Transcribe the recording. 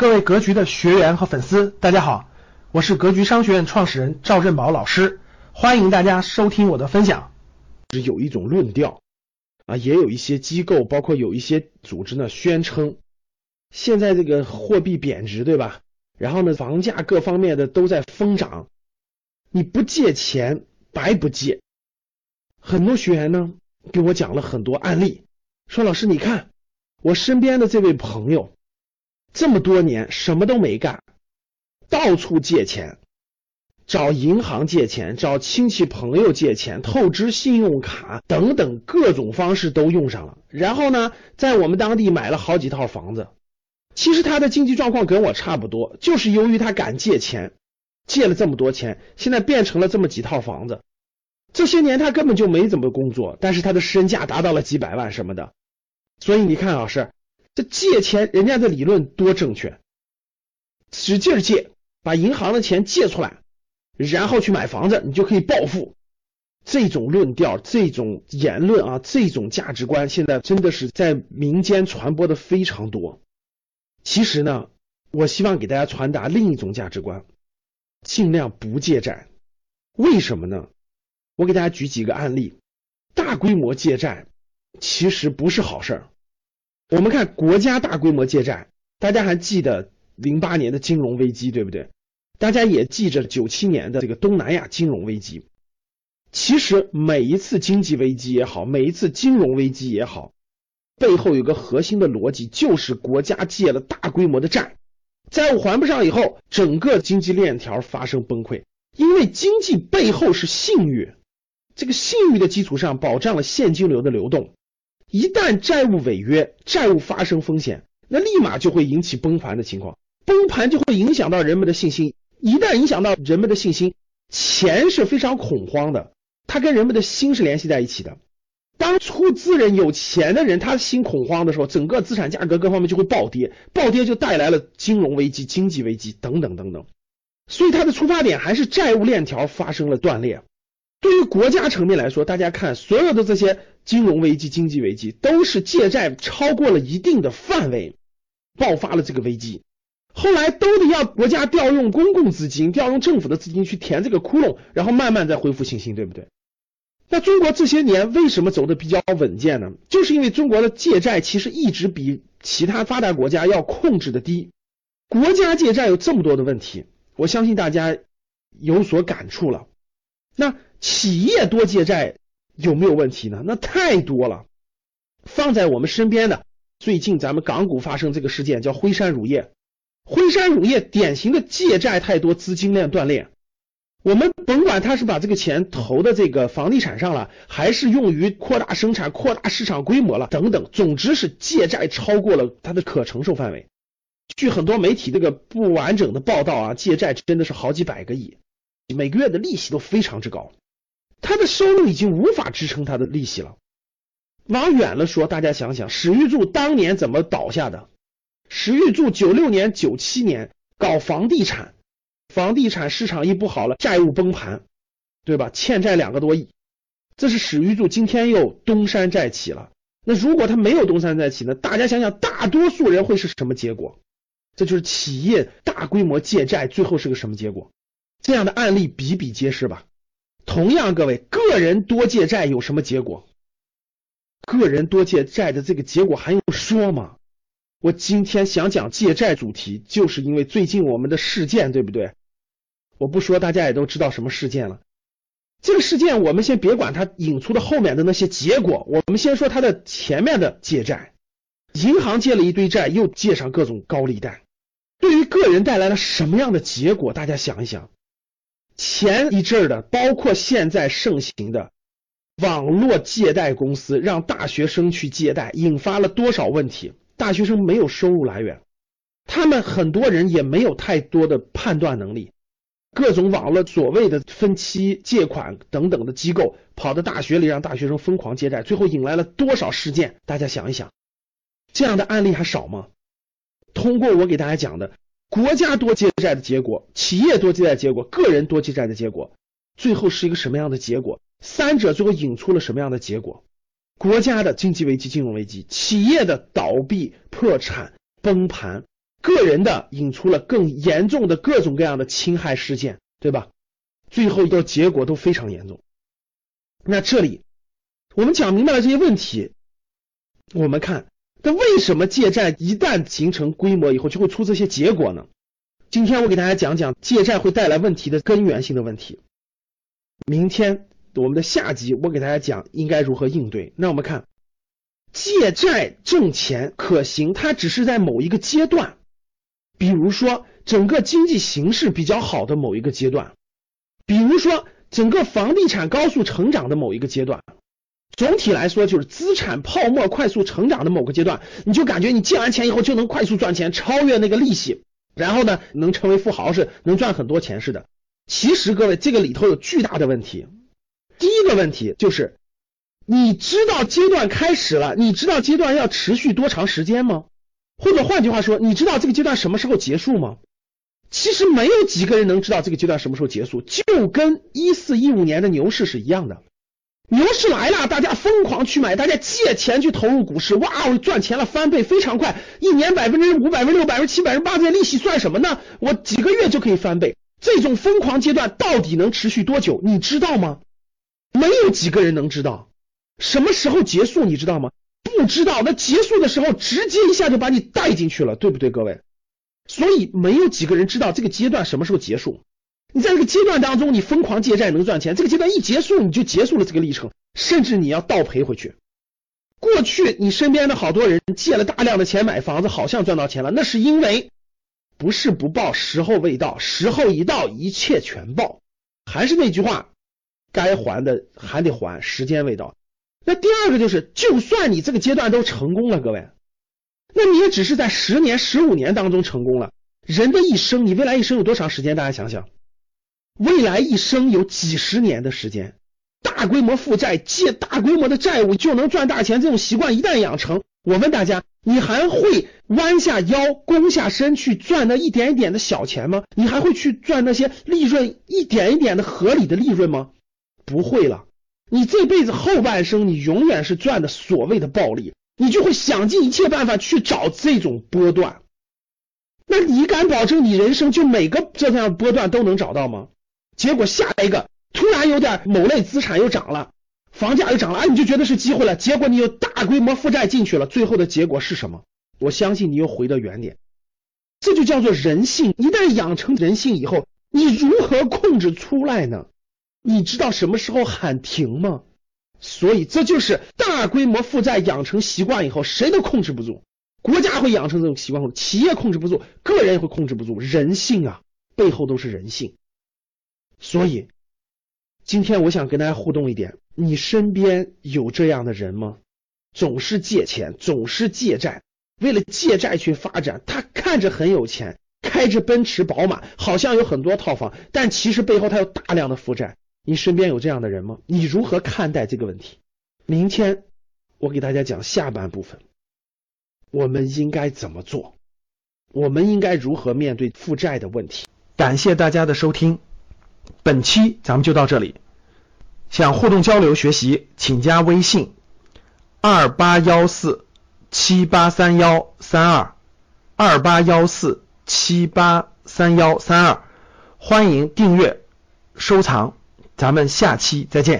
各位格局的学员和粉丝，大家好，我是格局商学院创始人赵振宝老师，欢迎大家收听我的分享。是有一种论调啊，也有一些机构，包括有一些组织呢，宣称现在这个货币贬值，对吧？然后呢，房价各方面的都在疯涨，你不借钱白不借。很多学员呢给我讲了很多案例，说老师你看我身边的这位朋友。这么多年什么都没干，到处借钱，找银行借钱，找亲戚朋友借钱，透支信用卡等等各种方式都用上了。然后呢，在我们当地买了好几套房子。其实他的经济状况跟我差不多，就是由于他敢借钱，借了这么多钱，现在变成了这么几套房子。这些年他根本就没怎么工作，但是他的身价达到了几百万什么的。所以你看老师。这借钱，人家的理论多正确，使劲借，把银行的钱借出来，然后去买房子，你就可以暴富。这种论调、这种言论啊，这种价值观，现在真的是在民间传播的非常多。其实呢，我希望给大家传达另一种价值观：尽量不借债。为什么呢？我给大家举几个案例。大规模借债其实不是好事儿。我们看国家大规模借债，大家还记得零八年的金融危机，对不对？大家也记着九七年的这个东南亚金融危机。其实每一次经济危机也好，每一次金融危机也好，背后有个核心的逻辑，就是国家借了大规模的债，债务还不上以后，整个经济链条发生崩溃。因为经济背后是信誉，这个信誉的基础上保障了现金流的流动。一旦债务违约，债务发生风险，那立马就会引起崩盘的情况，崩盘就会影响到人们的信心。一旦影响到人们的信心，钱是非常恐慌的，它跟人们的心是联系在一起的。当出资人有钱的人，他心恐慌的时候，整个资产价格各方面就会暴跌，暴跌就带来了金融危机、经济危机等等等等。所以它的出发点还是债务链条发生了断裂。对于国家层面来说，大家看所有的这些金融危机、经济危机，都是借债超过了一定的范围，爆发了这个危机，后来都得要国家调用公共资金、调用政府的资金去填这个窟窿，然后慢慢再恢复信心，对不对？那中国这些年为什么走的比较稳健呢？就是因为中国的借债其实一直比其他发达国家要控制的低。国家借债有这么多的问题，我相信大家有所感触了。那企业多借债有没有问题呢？那太多了。放在我们身边的，最近咱们港股发生这个事件，叫辉山乳业。辉山乳业典型的借债太多，资金链断裂。我们甭管他是把这个钱投的这个房地产上了，还是用于扩大生产、扩大市场规模了等等，总之是借债超过了他的可承受范围。据很多媒体这个不完整的报道啊，借债真的是好几百个亿。每个月的利息都非常之高，他的收入已经无法支撑他的利息了。往远了说，大家想想，史玉柱当年怎么倒下的？史玉柱九六年、九七年搞房地产，房地产市场一不好了，债务崩盘，对吧？欠债两个多亿，这是史玉柱今天又东山再起了。那如果他没有东山再起呢？大家想想，大多数人会是什么结果？这就是企业大规模借债，最后是个什么结果？这样的案例比比皆是吧？同样，各位个人多借债有什么结果？个人多借债的这个结果还用说吗？我今天想讲借债主题，就是因为最近我们的事件，对不对？我不说，大家也都知道什么事件了。这个事件我们先别管它引出的后面的那些结果，我们先说它的前面的借债。银行借了一堆债，又借上各种高利贷，对于个人带来了什么样的结果？大家想一想。前一阵的，包括现在盛行的网络借贷公司，让大学生去借贷，引发了多少问题？大学生没有收入来源，他们很多人也没有太多的判断能力。各种网络所谓的分期借款等等的机构，跑到大学里让大学生疯狂借贷，最后引来了多少事件？大家想一想，这样的案例还少吗？通过我给大家讲的。国家多借债的结果，企业多借债结果，个人多借债的结果，最后是一个什么样的结果？三者最后引出了什么样的结果？国家的经济危机、金融危机，企业的倒闭、破产、崩盘，个人的引出了更严重的各种各样的侵害事件，对吧？最后一个结果都非常严重。那这里我们讲明白了这些问题，我们看，那为什么借债一旦形成规模以后就会出这些结果呢？今天我给大家讲讲借债会带来问题的根源性的问题。明天我们的下集我给大家讲应该如何应对。那我们看，借债挣钱可行，它只是在某一个阶段，比如说整个经济形势比较好的某一个阶段，比如说整个房地产高速成长的某一个阶段。总体来说，就是资产泡沫快速成长的某个阶段，你就感觉你借完钱以后就能快速赚钱，超越那个利息。然后呢，能成为富豪是能赚很多钱似的。其实各位，这个里头有巨大的问题。第一个问题就是，你知道阶段开始了，你知道阶段要持续多长时间吗？或者换句话说，你知道这个阶段什么时候结束吗？其实没有几个人能知道这个阶段什么时候结束，就跟一四一五年的牛市是一样的。牛市来了，大家疯狂去买，大家借钱去投入股市，哇，我赚钱了，翻倍非常快，一年百分之五、百分之六、百分之七、百分之八，这些利息算什么呢？我几个月就可以翻倍。这种疯狂阶段到底能持续多久？你知道吗？没有几个人能知道。什么时候结束？你知道吗？不知道。那结束的时候，直接一下就把你带进去了，对不对，各位？所以没有几个人知道这个阶段什么时候结束。你在这个阶段当中，你疯狂借债能赚钱，这个阶段一结束，你就结束了这个历程，甚至你要倒赔回去。过去你身边的好多人借了大量的钱买房子，好像赚到钱了，那是因为不是不报，时候未到，时候一到，一切全报。还是那句话，该还的还得还，时间未到。那第二个就是，就算你这个阶段都成功了，各位，那你也只是在十年、十五年当中成功了。人的一生，你未来一生有多长时间？大家想想。未来一生有几十年的时间，大规模负债借大规模的债务就能赚大钱，这种习惯一旦养成，我问大家，你还会弯下腰、弓下身去赚那一点一点的小钱吗？你还会去赚那些利润一点一点的合理的利润吗？不会了，你这辈子后半生，你永远是赚的所谓的暴利，你就会想尽一切办法去找这种波段。那你敢保证你人生就每个这样波段都能找到吗？结果下一个突然有点某类资产又涨了，房价又涨了，哎，你就觉得是机会了。结果你又大规模负债进去了，最后的结果是什么？我相信你又回到原点。这就叫做人性。一旦养成人性以后，你如何控制出来呢？你知道什么时候喊停吗？所以这就是大规模负债养成习惯以后，谁都控制不住。国家会养成这种习惯，企业控制不住，个人也会控制不住。人性啊，背后都是人性。所以，今天我想跟大家互动一点，你身边有这样的人吗？总是借钱，总是借债，为了借债去发展。他看着很有钱，开着奔驰宝马，好像有很多套房，但其实背后他有大量的负债。你身边有这样的人吗？你如何看待这个问题？明天我给大家讲下半部分，我们应该怎么做？我们应该如何面对负债的问题？感谢大家的收听。本期咱们就到这里，想互动交流学习，请加微信二八幺四七八三幺三二二八幺四七八三幺三二，欢迎订阅收藏，咱们下期再见。